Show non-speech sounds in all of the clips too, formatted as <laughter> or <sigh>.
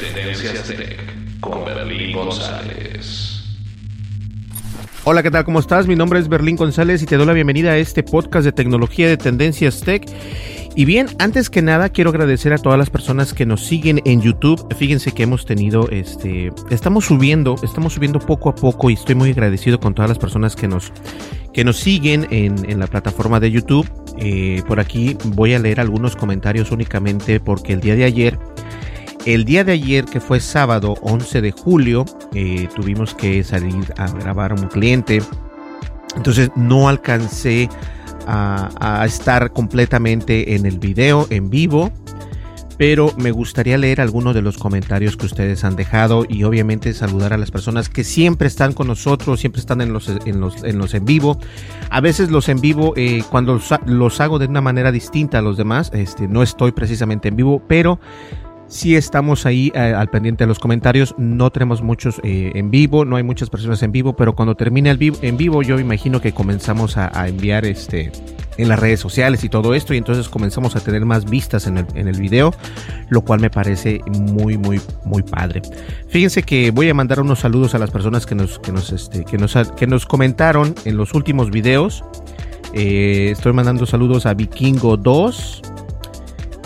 Tendencias Tech con Berlín González. Hola, ¿qué tal? ¿Cómo estás? Mi nombre es Berlín González y te doy la bienvenida a este podcast de tecnología de Tendencias Tech. Y bien, antes que nada quiero agradecer a todas las personas que nos siguen en YouTube. Fíjense que hemos tenido, este, estamos subiendo, estamos subiendo poco a poco y estoy muy agradecido con todas las personas que nos, que nos siguen en, la plataforma de YouTube. Eh, por aquí voy a leer algunos comentarios únicamente porque el día de ayer el día de ayer, que fue sábado 11 de julio, eh, tuvimos que salir a grabar un cliente. Entonces no alcancé a, a, estar completamente en el video en vivo. Pero me gustaría leer algunos de los comentarios que ustedes han dejado y obviamente saludar a las personas que siempre están con nosotros, siempre están en los en, los, en, los en vivo. A veces los en vivo, eh, cuando los, los, hago de una manera distinta a los demás, este, no estoy precisamente en vivo, pero si estamos ahí eh, al pendiente de los comentarios. No tenemos muchos eh, en vivo, no hay muchas personas en vivo, pero cuando termine el vivo, en vivo, yo imagino que comenzamos a, enviar este en las redes sociales y todo esto, y entonces comenzamos a tener más vistas en el, en el video, lo cual me parece muy, muy, muy padre. Fíjense que voy a mandar unos saludos a las personas que nos, que nos, este, que nos, que nos comentaron en los últimos videos. Eh, estoy mandando saludos a Vikingo2,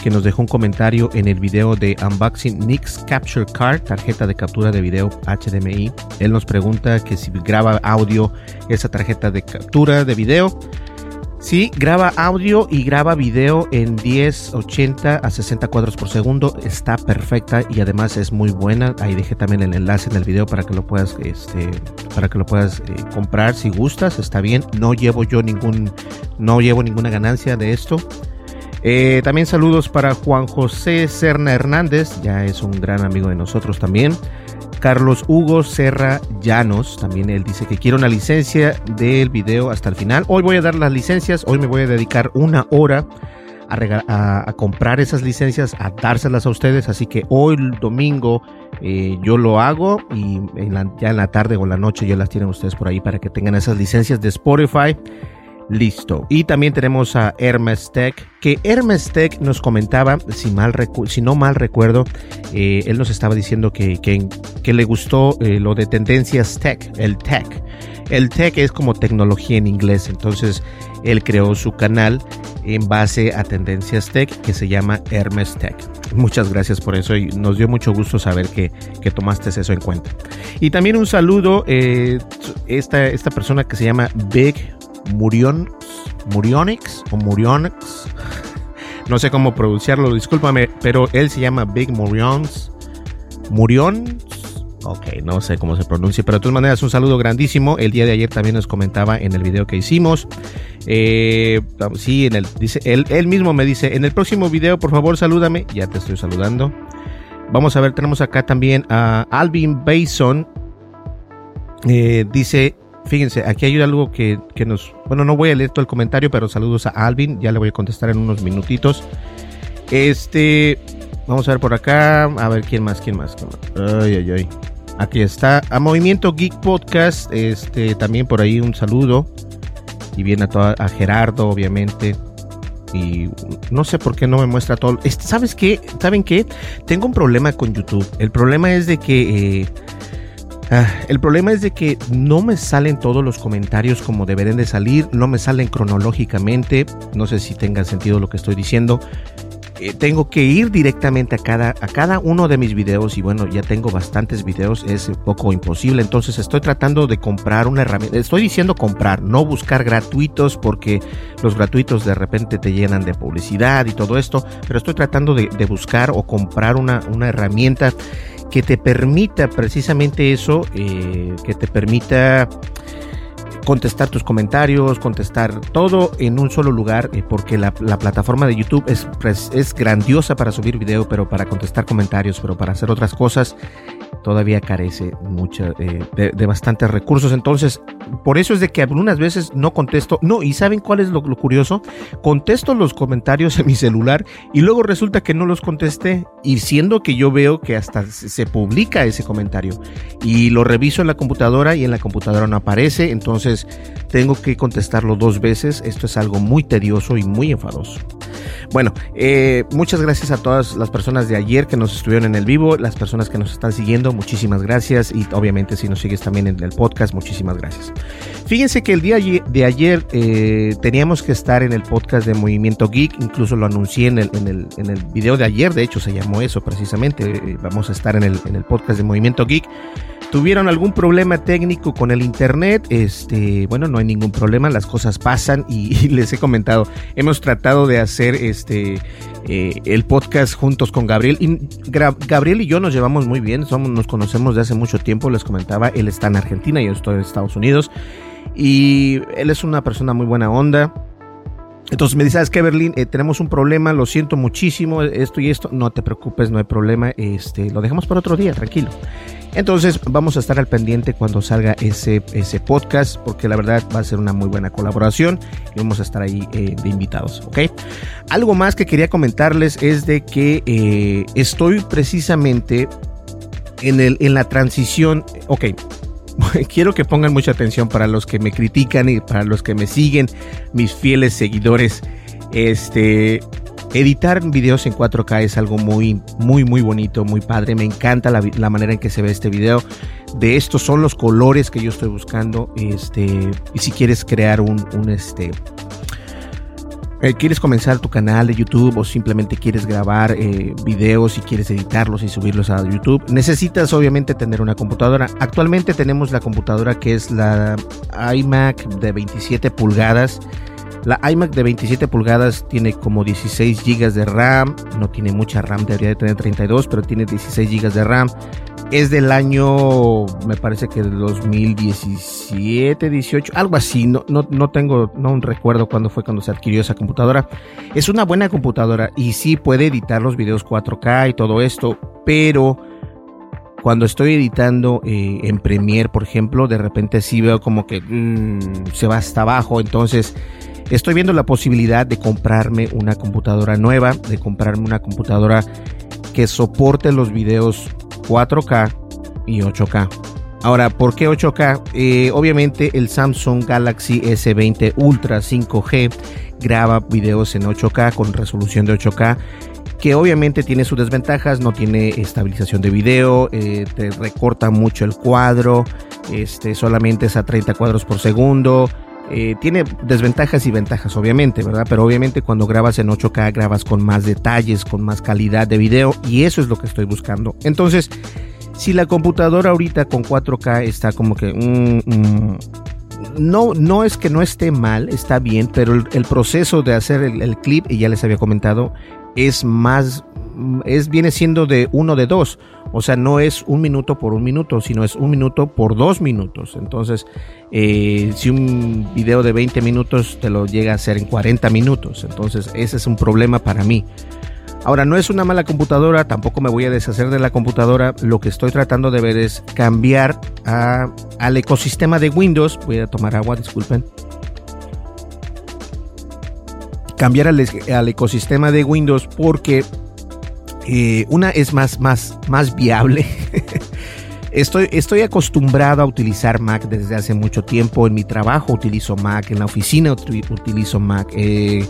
que nos dejó un comentario en el video de Unboxing Nix Capture Card, tarjeta de captura de video HDMI. Él nos pregunta que si graba audio esa tarjeta de captura de video. Sí, graba audio y graba video en 1080 a 60 cuadros por segundo. Está perfecta y además es muy buena. Ahí dejé también el enlace en el video para que lo puedas, este, para que lo puedas eh, comprar si gustas. Está bien. No llevo yo ningún, no llevo ninguna ganancia de esto. Eh, también saludos para Juan José Serna Hernández, ya es un gran amigo de nosotros también. Carlos Hugo Serra Llanos, también él dice que quiere una licencia del video hasta el final. Hoy voy a dar las licencias, hoy me voy a dedicar una hora a, a, comprar esas licencias, a dárselas a ustedes. Así que hoy domingo eh, yo lo hago y ya en la tarde o la noche ya las tienen ustedes por ahí para que tengan esas licencias de Spotify. Listo. Y también tenemos a Hermes Tech, que Hermes Tech nos comentaba, si, mal si no mal recuerdo, eh, él nos estaba diciendo que, que, le gustó eh, lo de tendencias tech, el tech. El tech es como tecnología en inglés, entonces él creó su canal en base a tendencias tech que se llama Hermes Tech. Muchas gracias por eso y nos dio mucho gusto saber que, que tomaste eso en cuenta. Y también un saludo, eh, esta, esta persona que se llama Big Murion, Murionix o Murionix. No sé cómo pronunciarlo, discúlpame, pero él se llama Big Murions. Murions. Ok, no sé cómo se pronuncia, pero de todas maneras un saludo grandísimo. El día de ayer también nos comentaba en el video que hicimos. Eh, sí, en el, dice, él, él mismo me dice, en el próximo video por favor salúdame. Ya te estoy saludando. Vamos a ver, tenemos acá también a Alvin Bason. Eh, dice, fíjense, aquí hay algo que, que, nos... Bueno, no voy a leer todo el comentario, pero saludos a Alvin, ya le voy a contestar en unos minutitos. Este, vamos a ver por acá, a ver quién más, quién más. Ay, ay, ay. Aquí está, a Movimiento Geek Podcast, este, también por ahí un saludo. Y bien a, toda, a Gerardo, obviamente. y no sé por qué no me muestra todo. ¿Sabes qué? ¿Saben qué? Tengo un problema con YouTube. El problema es de que... Eh, ah, el problema es de que no me salen todos los comentarios como deberían de salir, no me salen cronológicamente, no sé si tenga sentido lo que estoy diciendo, eh, tengo que ir directamente a cada, a cada uno de mis videos y bueno, ya tengo bastantes videos, es un poco imposible, entonces estoy tratando de comprar una herramienta, estoy diciendo comprar, no buscar gratuitos porque los gratuitos de repente te llenan de publicidad y todo esto, pero estoy tratando de, buscar o comprar una, una herramienta que te permita precisamente eso, eh, que te permita contestar tus comentarios, contestar todo en un solo lugar, eh, porque la, plataforma de YouTube es, pues, es grandiosa para subir video, pero para contestar comentarios, pero para hacer otras cosas, todavía carece eh, de, bastantes recursos. Entonces, por eso es de que algunas veces no contesto. No, y ¿saben cuál es lo, curioso? Contesto los comentarios en mi celular y luego resulta que no los contesté. Y siendo que yo veo que hasta se publica ese comentario y lo reviso en la computadora y en la computadora no aparece, entonces tengo que contestarlo dos veces. Esto es algo muy tedioso y muy enfadoso. Bueno, eh, muchas gracias a todas las personas de ayer que nos estuvieron en el vivo, las personas que nos están siguiendo muchísimas gracias. Y obviamente si nos sigues también en el podcast, muchísimas gracias. Fíjense que el día de ayer eh, teníamos que estar en el podcast de Movimiento Geek, incluso lo anuncié en el, en el, en el video de ayer, de hecho se llamó eso precisamente, eh, vamos a estar en el, en el podcast de Movimiento Geek tuvieron algún problema técnico con el internet, este, bueno, no hay ningún problema, las cosas pasan y, <laughs> les he comentado, hemos tratado de hacer este eh, el podcast juntos con Gabriel y Gabriel y yo nos llevamos muy bien, somos, nos conocemos de hace mucho tiempo, les comentaba, él está en Argentina, yo estoy en Estados Unidos y él es una persona muy buena onda. Entonces me dice, ¿sabes qué, Berlín? Eh, tenemos un problema, lo siento muchísimo, esto y esto. No te preocupes, no hay problema. Este, lo dejamos para otro día, tranquilo. Entonces vamos a estar al pendiente cuando salga ese, ese podcast porque la verdad va a ser una muy buena colaboración y vamos a estar ahí eh, de invitados, ¿ok? Algo más que quería comentarles es de que eh, estoy precisamente en, el, en la transición, ok, <laughs> quiero que pongan mucha atención para los que me critican y para los que me siguen, mis fieles seguidores. Este, editar videos en 4K es algo muy, muy, muy bonito, muy padre. Me encanta la, manera en que se ve este video. De estos son los colores que yo estoy buscando. Este, y si quieres crear un, un este, eh, quieres comenzar tu canal de YouTube o simplemente quieres grabar eh, videos y quieres editarlos y subirlos a YouTube, necesitas obviamente tener una computadora. Actualmente tenemos la computadora que es la iMac de 27 pulgadas la iMac de 27 pulgadas tiene como 16 GB de RAM, no tiene mucha RAM, debería de tener 32, pero tiene 16 GB de RAM. Es del año, me parece que del 2017, 18, algo así, no, no, no tengo, no recuerdo cuándo fue cuando se adquirió esa computadora. Es una buena computadora y sí puede editar los videos 4K y todo esto, pero cuando estoy editando eh, en Premiere, por ejemplo, de repente sí veo como que mm, se va hasta abajo, entonces Estoy viendo la posibilidad de comprarme una computadora nueva, de comprarme una computadora que soporte los videos 4K y 8K. Ahora, ¿por qué 8K? Eh, obviamente el Samsung Galaxy S20 Ultra 5G graba videos en 8K con resolución de 8K que obviamente tiene sus desventajas, no tiene estabilización de video, eh, te recorta mucho el cuadro, este, solamente es a 30 cuadros por segundo, eh, tiene desventajas y ventajas, obviamente, ¿verdad? Pero obviamente cuando grabas en 8K grabas con más detalles, con más calidad de video y eso es lo que estoy buscando. Entonces, si la computadora ahorita con 4K está como que... Mm, mm, no, no es que no esté mal, está bien, pero el, proceso de hacer el, clip, y ya les había comentado, es más, es, viene siendo de uno de dos. O sea, no es un minuto por un minuto, sino es un minuto por dos minutos. Entonces, eh, si un video de 20 minutos te lo llega a hacer en 40 minutos. Entonces, ese es un problema para mí. Ahora, no es una mala computadora, tampoco me voy a deshacer de la computadora. Lo que estoy tratando de ver es cambiar al ecosistema de Windows. Voy a tomar agua, disculpen. Cambiar al, al ecosistema de Windows porque eh, una es más, más, más viable. <laughs> Estoy, estoy, acostumbrado a utilizar Mac desde hace mucho tiempo. En mi trabajo utilizo Mac, en la oficina utilizo Mac. Eh,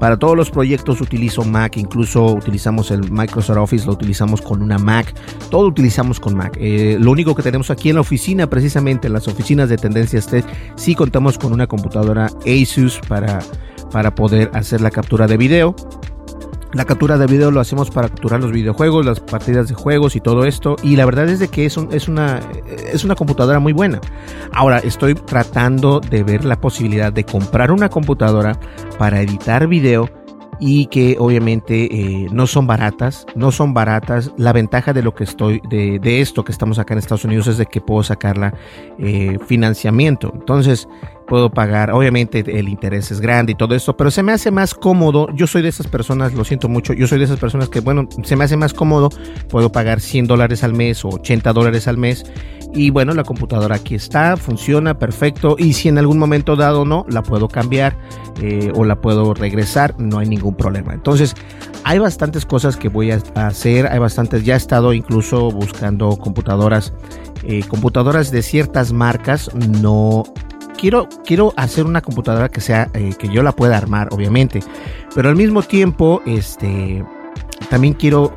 Para todos los proyectos utilizo Mac, incluso utilizamos el Microsoft Office, lo utilizamos con una Mac, todo utilizamos con Mac. Eh, lo único que tenemos aquí en la oficina, precisamente en las oficinas de Tendencias Tech, sí contamos con una computadora Asus para, para poder hacer la captura de video. La captura de video lo hacemos para capturar los videojuegos, las partidas de juegos y todo esto. Y la verdad es de que es, una, es una computadora muy buena. Ahora estoy tratando de ver la posibilidad de comprar una computadora para editar video y que obviamente eh, no son baratas, no son baratas. La ventaja de lo que estoy, de, de, esto que estamos acá en Estados Unidos es de que puedo sacarla eh, financiamiento. Entonces, puedo pagar, obviamente el interés es grande y todo esto, pero se me hace más cómodo, yo soy de esas personas, lo siento mucho, yo soy de esas personas que, bueno, se me hace más cómodo, puedo pagar 100 dólares al mes o 80 dólares al mes y bueno, la computadora aquí está, funciona perfecto y si en algún momento dado no, la puedo cambiar eh, o la puedo regresar, no hay ningún problema. Entonces, hay bastantes cosas que voy a hacer, hay bastantes, ya he estado incluso buscando computadoras, eh, computadoras de ciertas marcas, no quiero, quiero hacer una computadora que sea, eh, que yo la pueda armar, obviamente. Pero al mismo tiempo, este, también quiero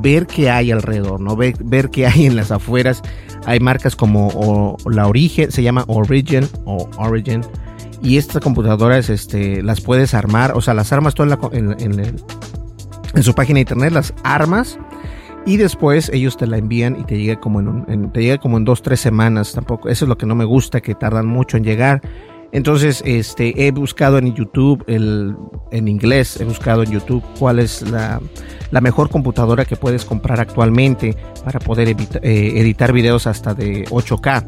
ver qué hay alrededor, ¿no? Ver, ver qué hay en las afueras. Hay marcas como la Origen, se llama Origin o Origin. Y estas computadoras, este, las puedes armar, o sea, las armas todas en, en, en, su página de internet, las armas y después ellos te la envían y te llega como en, en te llega como en dos tres semanas tampoco eso es lo que no me gusta que tardan mucho en llegar entonces este he buscado en YouTube el en inglés he buscado en YouTube cuál es la, la mejor computadora que puedes comprar actualmente para poder eh, editar videos hasta de 8K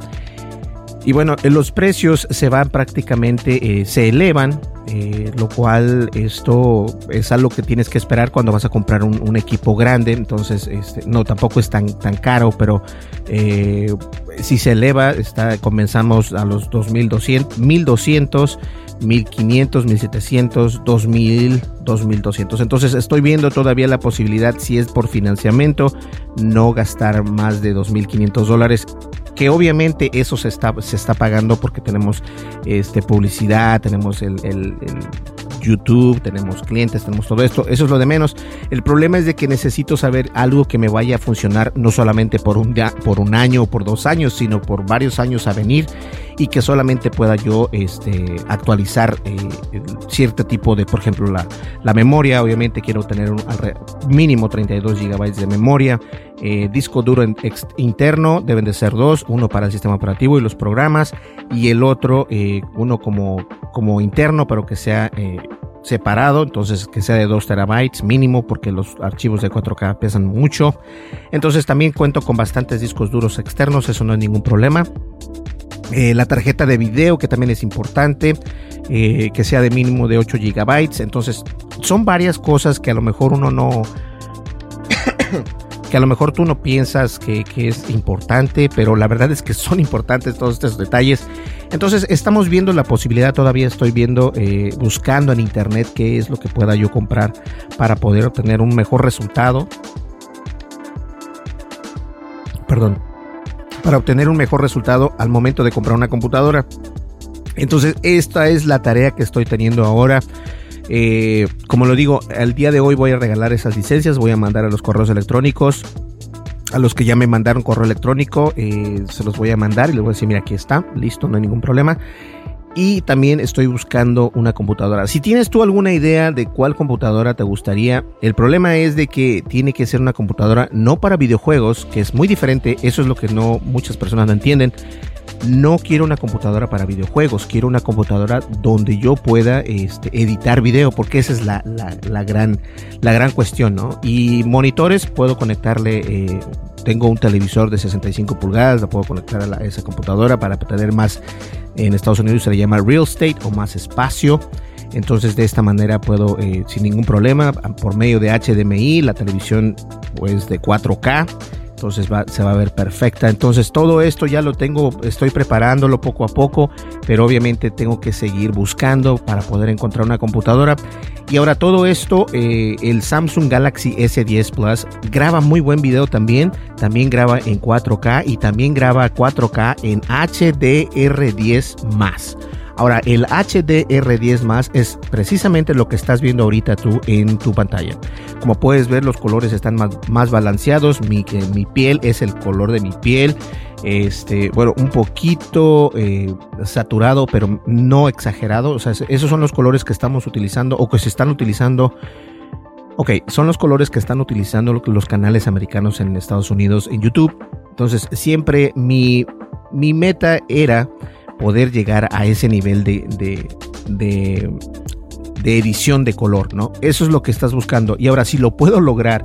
y bueno, los precios se van prácticamente, eh, se elevan, eh, lo cual esto es algo que tienes que esperar cuando vas a comprar un, equipo grande. Entonces, este, no, tampoco es tan, tan caro, pero eh, si se eleva, está, comenzamos a los 2200, 1200. 1500, 1700, 2000, 2200. Entonces estoy viendo todavía la posibilidad, si es por financiamiento, no gastar más de 2500 dólares que obviamente eso se está, se está pagando porque tenemos este, publicidad, tenemos el, YouTube, tenemos clientes, tenemos todo esto, eso es lo de menos. El problema es de que necesito saber algo que me vaya a funcionar no solamente por un, por un año o por dos años, sino por varios años a venir y que solamente pueda yo este, actualizar eh, cierto tipo de, por ejemplo, la, la memoria, obviamente quiero tener un mínimo 32 gigabytes de memoria, eh, disco duro interno deben de ser dos, uno para el sistema operativo y los programas y el otro eh, uno como, como interno pero que sea eh, separado, entonces que sea de 2 terabytes mínimo porque los archivos de 4K pesan mucho. Entonces también cuento con bastantes discos duros externos, eso no es ningún problema. Eh, la tarjeta de video que también es importante, eh, que sea de mínimo de 8 gigabytes. Entonces son varias cosas que a lo mejor uno no... <coughs> que a lo mejor tú no piensas que, que, es importante, pero la verdad es que son <laughs> importantes todos estos detalles. Entonces estamos viendo la posibilidad, todavía estoy viendo, eh, buscando en internet qué es lo que pueda yo comprar para poder obtener un mejor resultado. Perdón, para obtener un mejor resultado al momento de comprar una computadora. Entonces esta es la tarea que estoy teniendo ahora. Eh, como lo digo, el día de hoy voy a regalar esas licencias, voy a mandar a los correos electrónicos. A los que ya me mandaron correo electrónico, eh, se los voy a mandar y les voy a decir, mira, aquí está, listo, no hay ningún problema. Y también estoy buscando una computadora. Si tienes tú alguna idea de cuál computadora te gustaría, el problema es de que tiene que ser una computadora no para videojuegos, que es muy diferente, eso es lo que no muchas personas no entienden no quiero una computadora para videojuegos, quiero una computadora donde yo pueda este, editar video, porque esa es la, la, gran, la gran cuestión, ¿no? Y monitores puedo conectarle, eh, tengo un televisor de 65 pulgadas, la puedo conectar a esa computadora para tener más, en Estados Unidos se le llama real estate o más espacio. Entonces de esta manera puedo eh, sin ningún problema por medio de HDMI la televisión pues de 4K entonces va, se va a ver perfecta. Entonces todo esto ya lo tengo, estoy preparándolo poco a poco, pero obviamente tengo que seguir buscando para poder encontrar una computadora. Y ahora todo esto, eh, el Samsung Galaxy S10 Plus graba muy buen video también, también graba en 4K y también graba 4K en HDR10 más. Ahora, el HDR10 más es precisamente lo que estás viendo ahorita tú en tu pantalla. Como puedes ver, los colores están más, balanceados. Mi, mi piel es el color de mi piel. Este, bueno, un poquito eh, saturado, pero no exagerado. O sea, esos son los colores que estamos utilizando o que se están utilizando. Ok, son los colores que están utilizando los canales americanos en Estados Unidos en YouTube. Entonces, siempre mi, mi meta era poder llegar a ese nivel de, de, edición de color, ¿no? Eso es lo que estás buscando. Y ahora, si lo puedo lograr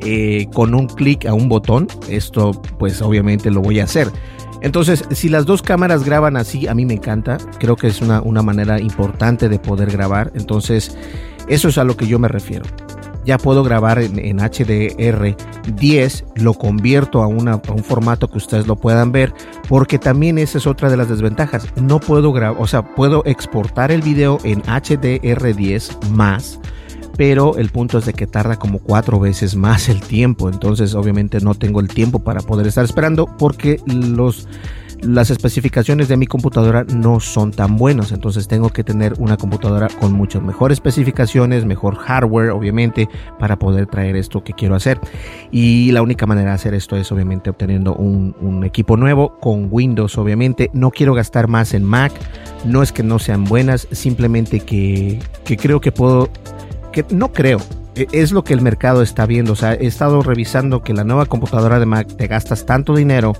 eh, con un clic a un botón, esto pues obviamente lo voy a hacer. Entonces, si las dos cámaras graban así, a mí me encanta. Creo que es una, una manera importante de poder grabar. Entonces, eso es a lo que yo me refiero ya puedo grabar en, HDR10, lo convierto a, a, un formato que ustedes lo puedan ver, porque también esa es otra de las desventajas. No puedo grabar, o sea, puedo exportar el video en HDR10 más, pero el punto es de que tarda como cuatro veces más el tiempo, entonces obviamente no tengo el tiempo para poder estar esperando porque los las especificaciones de mi computadora no son tan buenas, entonces tengo que tener una computadora con muchas mejores especificaciones, mejor hardware, obviamente, para poder traer esto que quiero hacer. Y la única manera de hacer esto es obviamente obteniendo un, equipo nuevo con Windows, obviamente. No quiero gastar más en Mac, no es que no sean buenas, simplemente que, que creo que puedo, que no creo, es lo que el mercado está viendo. O sea, he estado revisando que la nueva computadora de Mac te gastas tanto dinero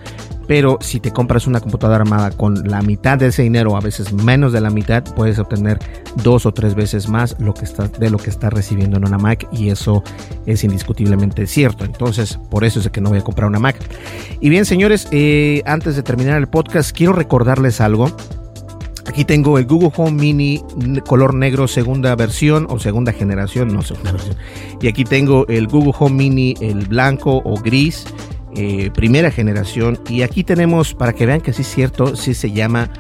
pero si te compras una computadora armada con la mitad de ese dinero, a veces menos de la mitad, puedes obtener dos o tres veces más lo que está, de lo que estás recibiendo en una Mac y eso es indiscutiblemente cierto. Entonces, por eso es que no voy a comprar una Mac. Y bien, señores, eh, antes de terminar el podcast, quiero recordarles algo. Aquí tengo el Google Home Mini color negro segunda versión o segunda generación, no segunda versión. Y aquí tengo el Google Home Mini el blanco o gris eh, primera generación. Y aquí tenemos, para que vean que sí es cierto, sí se llama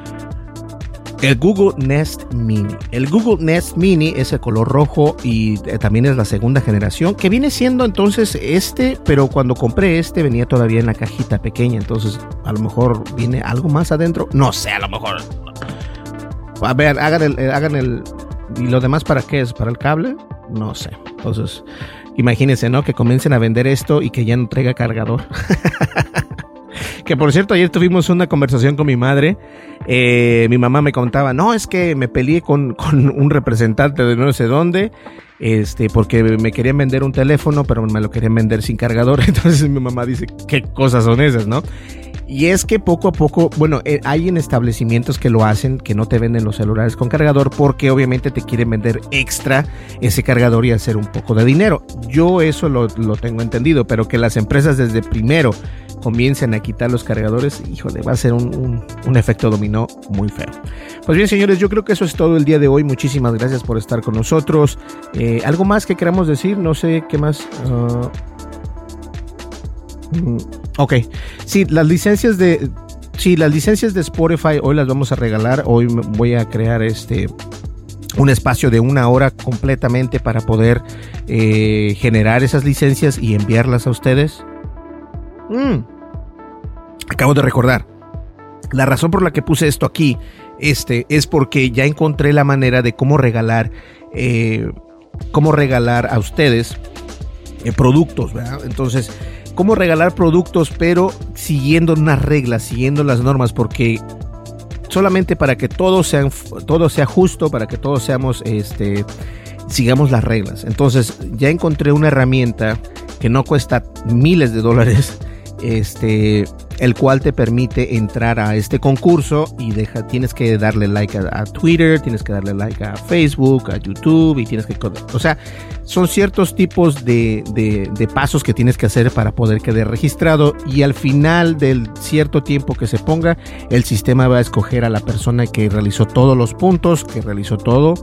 el Google Nest Mini. El Google Nest Mini es el color rojo y eh, también es la segunda generación, que viene siendo entonces este, pero cuando compré este venía todavía en la cajita pequeña, entonces a lo mejor viene algo más adentro. No sé, a lo mejor. A ver, hagan el, eh, hagan el... ¿Y lo demás para qué es? ¿Para el cable? No sé. Entonces, Imagínense, ¿no? Que comiencen a vender esto y que ya no traiga cargador. <laughs> que por cierto, ayer tuvimos una conversación con mi madre. Eh, mi mamá me contaba, no, es que me peleé con, con, un representante de no sé dónde, este, porque me querían vender un teléfono, pero me lo querían vender sin cargador. <laughs> Entonces mi mamá dice, ¿qué cosas son esas, no? Y es que poco a poco, bueno, eh, hay en establecimientos que lo hacen, que no te venden los celulares con cargador porque obviamente te quieren vender extra ese cargador y hacer un poco de dinero. Yo eso lo, tengo entendido, pero que las empresas desde primero comiencen a quitar los cargadores, híjole, va a ser un, efecto dominó muy feo. Pues bien, señores, yo creo que eso es todo el día de hoy. Muchísimas gracias por estar con nosotros. Eh, ¿Algo más que queramos decir? No sé qué más. Ah, Ok, sí, las licencias de... Sí, las licencias de Spotify hoy las vamos a regalar. Hoy voy a crear este un espacio de una hora completamente para poder eh, generar esas licencias y enviarlas a ustedes. Mm. Acabo de recordar. La razón por la que puse esto aquí este, es porque ya encontré la manera de cómo regalar, eh, cómo regalar a ustedes eh, productos, ¿verdad? Entonces, cómo regalar productos, pero siguiendo unas reglas, siguiendo las normas, porque solamente para que todo sea, todo sea justo, para que todos seamos, este, sigamos las reglas. Entonces, ya encontré una herramienta que no cuesta miles de dólares, este, el cual te permite entrar a este concurso y deja, tienes que darle like a, Twitter, tienes que darle like a Facebook, a YouTube y tienes que, o sea, son ciertos tipos de, de, pasos que tienes que hacer para poder quedar registrado y al final del cierto tiempo que se ponga, el sistema va a escoger a la persona que realizó todos los puntos, que realizó todo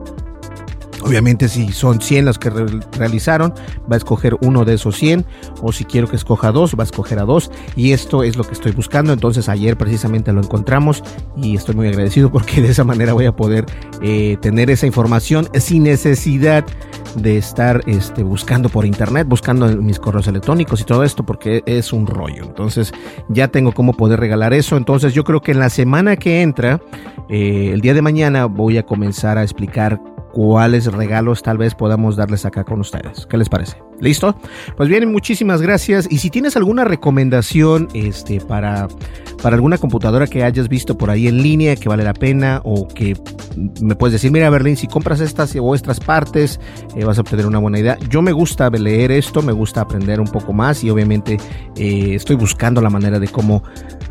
Obviamente si son 100 las que realizaron, va a escoger uno de esos 100 o si quiero que escoja dos, va a escoger a dos y esto es lo que estoy buscando. Entonces ayer precisamente lo encontramos y estoy muy agradecido porque de esa manera voy a poder eh, tener esa información sin necesidad de estar este, buscando por internet, buscando mis correos electrónicos y todo esto porque es un rollo. Entonces ya tengo cómo poder regalar eso. Entonces yo creo que en la semana que entra, eh, el día de mañana voy a comenzar a explicar cuáles regalos tal vez podamos darles acá con ustedes. ¿Qué les parece? ¿Listo? Pues bien, muchísimas gracias. Y si tienes alguna recomendación este, para, para alguna computadora que hayas visto por ahí en línea que vale la pena o que me puedes decir, mira Berlín, si compras estas o estas partes eh, vas a obtener una buena idea. Yo me gusta leer esto, me gusta aprender un poco más y obviamente eh, estoy buscando la manera de cómo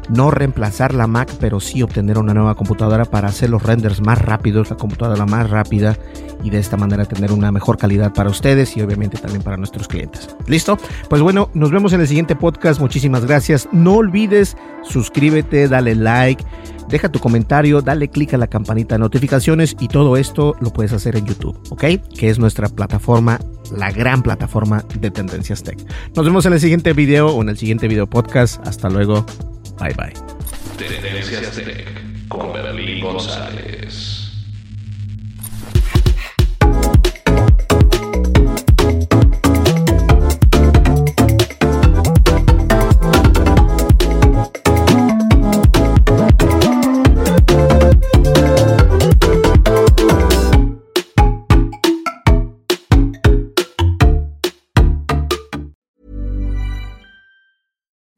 no reemplazar la Mac, pero sí obtener una nueva computadora para hacer los renders más rápidos, la computadora más rápida y de esta manera tener una mejor calidad para ustedes y obviamente también para nuestros clientes. ¿Listo? Pues bueno, nos vemos en el siguiente podcast. Muchísimas gracias. No olvides suscríbete, dale like, deja tu comentario, dale click a la campanita de notificaciones y todo esto lo puedes hacer en YouTube, ¿ok? Que es nuestra plataforma, la gran plataforma de Tendencias Tech. Nos vemos en el siguiente video o en el siguiente video podcast. Hasta luego. Bye bye. Tendencias Tech con Berlín González.